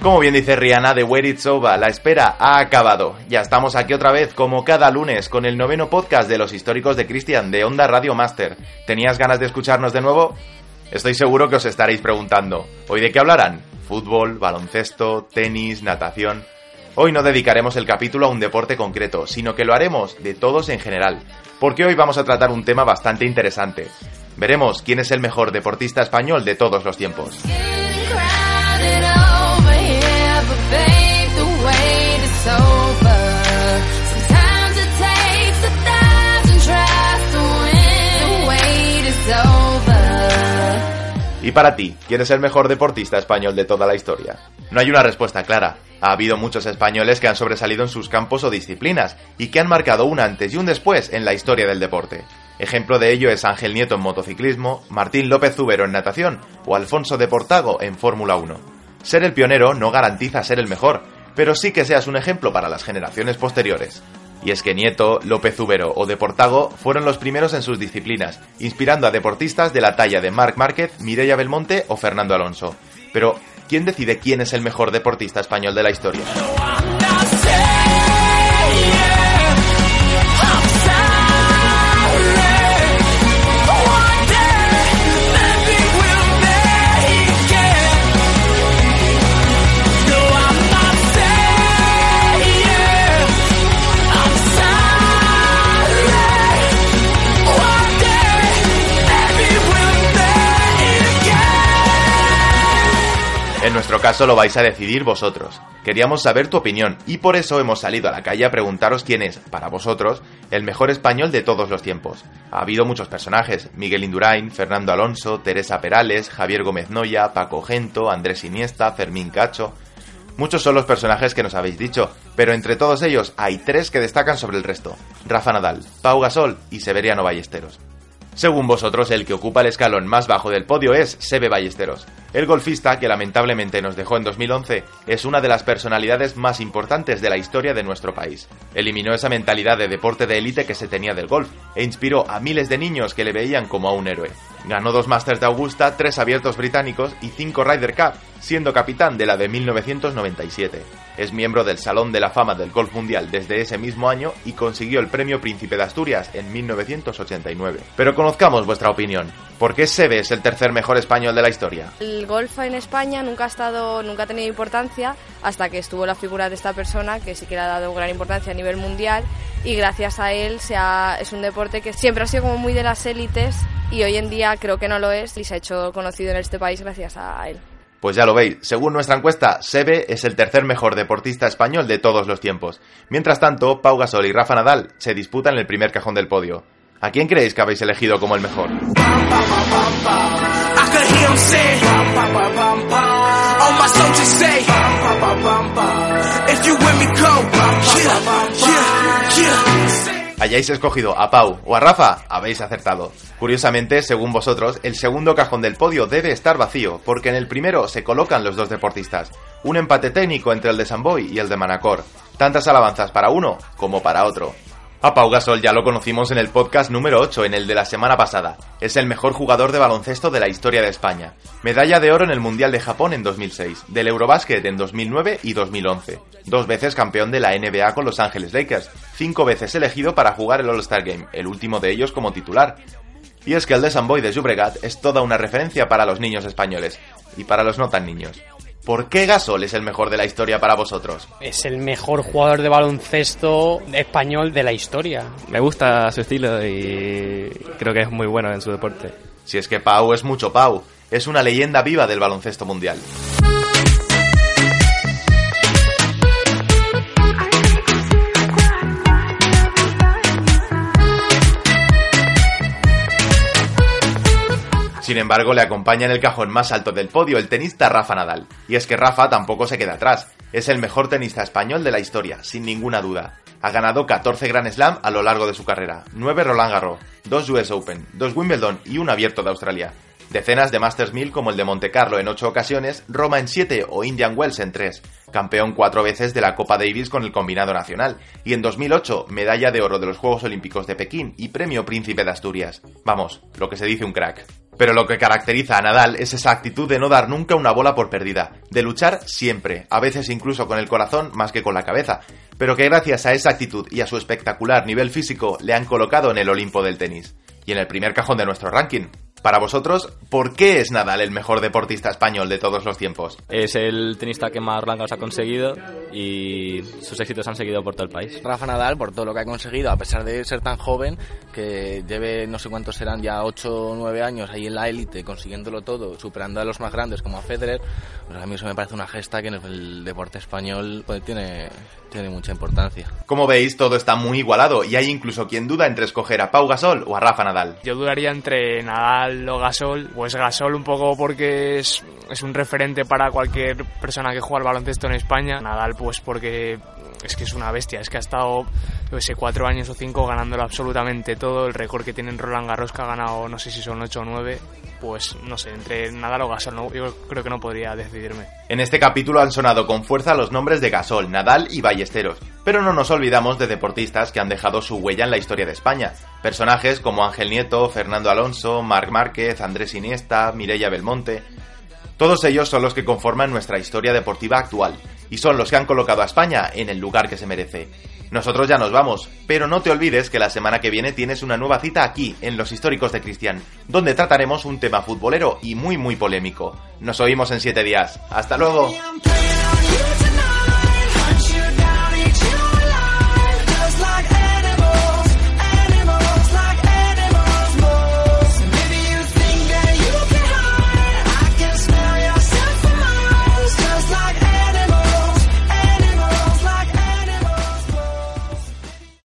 Como bien dice Rihanna, The Wait It's Over, la espera ha acabado. Ya estamos aquí otra vez, como cada lunes, con el noveno podcast de los históricos de Christian, de Onda Radio Master. ¿Tenías ganas de escucharnos de nuevo? Estoy seguro que os estaréis preguntando, ¿hoy de qué hablarán? ¿Fútbol, baloncesto, tenis, natación? Hoy no dedicaremos el capítulo a un deporte concreto, sino que lo haremos de todos en general, porque hoy vamos a tratar un tema bastante interesante. Veremos quién es el mejor deportista español de todos los tiempos. Y para ti, ¿quién es el mejor deportista español de toda la historia? No hay una respuesta clara. Ha habido muchos españoles que han sobresalido en sus campos o disciplinas y que han marcado un antes y un después en la historia del deporte. Ejemplo de ello es Ángel Nieto en motociclismo, Martín López Zubero en natación o Alfonso de Portago en Fórmula 1. Ser el pionero no garantiza ser el mejor, pero sí que seas un ejemplo para las generaciones posteriores. Y es que Nieto, López Zubero o de Portago fueron los primeros en sus disciplinas, inspirando a deportistas de la talla de Marc Márquez, Mireia Belmonte o Fernando Alonso. Pero, ¿quién decide quién es el mejor deportista español de la historia? En nuestro caso lo vais a decidir vosotros. Queríamos saber tu opinión y por eso hemos salido a la calle a preguntaros quién es, para vosotros, el mejor español de todos los tiempos. Ha habido muchos personajes, Miguel Indurain, Fernando Alonso, Teresa Perales, Javier Gómez Noya, Paco Gento, Andrés Iniesta, Fermín Cacho... Muchos son los personajes que nos habéis dicho, pero entre todos ellos hay tres que destacan sobre el resto. Rafa Nadal, Pau Gasol y Severiano Ballesteros. Según vosotros, el que ocupa el escalón más bajo del podio es Sebe Ballesteros. El golfista, que lamentablemente nos dejó en 2011, es una de las personalidades más importantes de la historia de nuestro país. Eliminó esa mentalidad de deporte de élite que se tenía del golf e inspiró a miles de niños que le veían como a un héroe. Ganó dos Masters de Augusta, tres abiertos británicos y cinco Ryder Cup, siendo capitán de la de 1997. Es miembro del Salón de la Fama del Golf Mundial desde ese mismo año y consiguió el Premio Príncipe de Asturias en 1989. Pero conozcamos vuestra opinión. ¿Por qué Sebe es el tercer mejor español de la historia? El golf en España nunca ha estado, nunca ha tenido importancia hasta que estuvo la figura de esta persona que sí que le ha dado gran importancia a nivel mundial y gracias a él se ha- es un deporte que siempre ha sido como muy de las élites y hoy en día creo que no lo es y se ha hecho conocido en este país gracias a él. Pues ya lo veis, según nuestra encuesta, Sebe es el tercer mejor deportista español de todos los tiempos. Mientras tanto, Pau Gasol y Rafa Nadal se disputan el primer cajón del podio. ¿A quién creéis que habéis elegido como el mejor? I could hear him say, all my soldiers say, if you with me, go, yeah, yeah, yeah. Hayáis escogido a Pau o a Rafa, habéis acertado. Curiosamente, según vosotros, el segundo cajón del podio debe estar vacío, porque en el primero se colocan los dos deportistas. Un empate técnico entre el de Samboy y el de Manacor. Tantas alabanzas para uno como para otro. A Gasol ya lo conocimos en el podcast número 8, en el de la semana pasada. Es el mejor jugador de baloncesto de la historia de España. Medalla de oro en el Mundial de Japón en 2006, del Eurobásquet en 2009 y 2011. Dos veces campeón de la NBA con Los Ángeles Lakers. Cinco veces elegido para jugar el All-Star Game, el último de ellos como titular. Y es que el de Samboy de Llobregat es toda una referencia para los niños españoles. Y para los no tan niños. ¿Por qué Gasol es el mejor de la historia para vosotros? Es el mejor jugador de baloncesto español de la historia. Me gusta su estilo y creo que es muy bueno en su deporte. Si es que Pau es mucho Pau, es una leyenda viva del baloncesto mundial. Sin embargo, le acompaña en el cajón más alto del podio el tenista Rafa Nadal. Y es que Rafa tampoco se queda atrás. Es el mejor tenista español de la historia, sin ninguna duda. Ha ganado 14 Grand Slam a lo largo de su carrera, 9 Roland Garros, 2 US Open, 2 Wimbledon y un abierto de Australia. Decenas de Masters 1000 como el de Monte Carlo en 8 ocasiones, Roma en 7 o Indian Wells en 3. Campeón cuatro veces de la Copa Davis con el combinado nacional. Y en 2008, medalla de oro de los Juegos Olímpicos de Pekín y premio Príncipe de Asturias. Vamos, lo que se dice un crack. Pero lo que caracteriza a Nadal es esa actitud de no dar nunca una bola por perdida, de luchar siempre, a veces incluso con el corazón más que con la cabeza, pero que gracias a esa actitud y a su espectacular nivel físico le han colocado en el Olimpo del tenis y en el primer cajón de nuestro ranking. Para vosotros, ¿por qué es Nadal el mejor deportista español de todos los tiempos? Es el tenista que más rangos ha conseguido y sus éxitos han seguido por todo el país. Rafa Nadal, por todo lo que ha conseguido, a pesar de ser tan joven, que lleve no sé cuántos serán ya 8 o 9 años ahí en la élite, consiguiéndolo todo, superando a los más grandes como a Federer, pues a mí eso me parece una gesta que en el deporte español pues, tiene, tiene mucha importancia. Como veis, todo está muy igualado y hay incluso quien duda entre escoger a Pau Gasol o a Rafa Nadal. Yo dudaría entre Nadal o Gasol. Pues Gasol un poco porque es, un referente para cualquier persona que juega al baloncesto en España. Nadal pues porque es que es una bestia, es que ha estado, cuatro años o cinco ganándolo absolutamente todo. El récord que tiene Roland Garros que ha ganado, no sé si son ocho o nueve, pues no sé, entre Nadal o Gasol, no, yo creo que no podría decidirme. En este capítulo han sonado con fuerza los nombres de Gasol, Nadal y Ballesteros, pero no nos olvidamos de deportistas que han dejado su huella en la historia de España. Personajes como Ángel Nieto, Fernando Alonso, Marc Márquez, Andrés Iniesta, Mireia Belmonte. Todos ellos son los que conforman nuestra historia deportiva actual y son los que han colocado a España en el lugar que se merece. Nosotros ya nos vamos, pero no te olvides que la semana que viene tienes una nueva cita aquí, en Los Históricos de Cristian, donde trataremos un tema futbolero y muy muy polémico. Nos oímos en siete días. ¡Hasta luego!